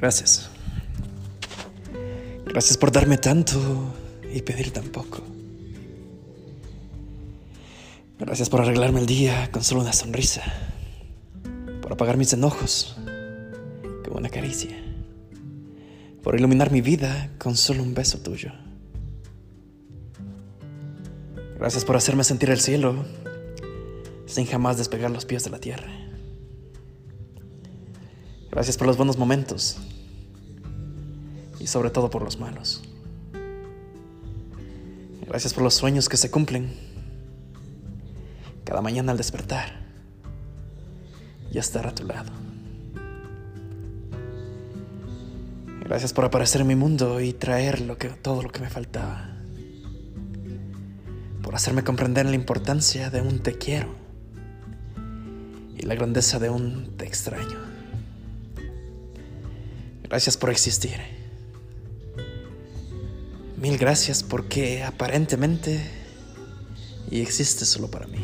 Gracias. Gracias por darme tanto y pedir tan poco. Gracias por arreglarme el día con solo una sonrisa. Por apagar mis enojos con una caricia. Por iluminar mi vida con solo un beso tuyo. Gracias por hacerme sentir el cielo sin jamás despegar los pies de la tierra. Gracias por los buenos momentos y sobre todo por los malos. Gracias por los sueños que se cumplen cada mañana al despertar y estar a tu lado. Gracias por aparecer en mi mundo y traer lo que, todo lo que me faltaba. Por hacerme comprender la importancia de un te quiero y la grandeza de un te extraño. Gracias por existir. Mil gracias porque aparentemente y existe solo para mí.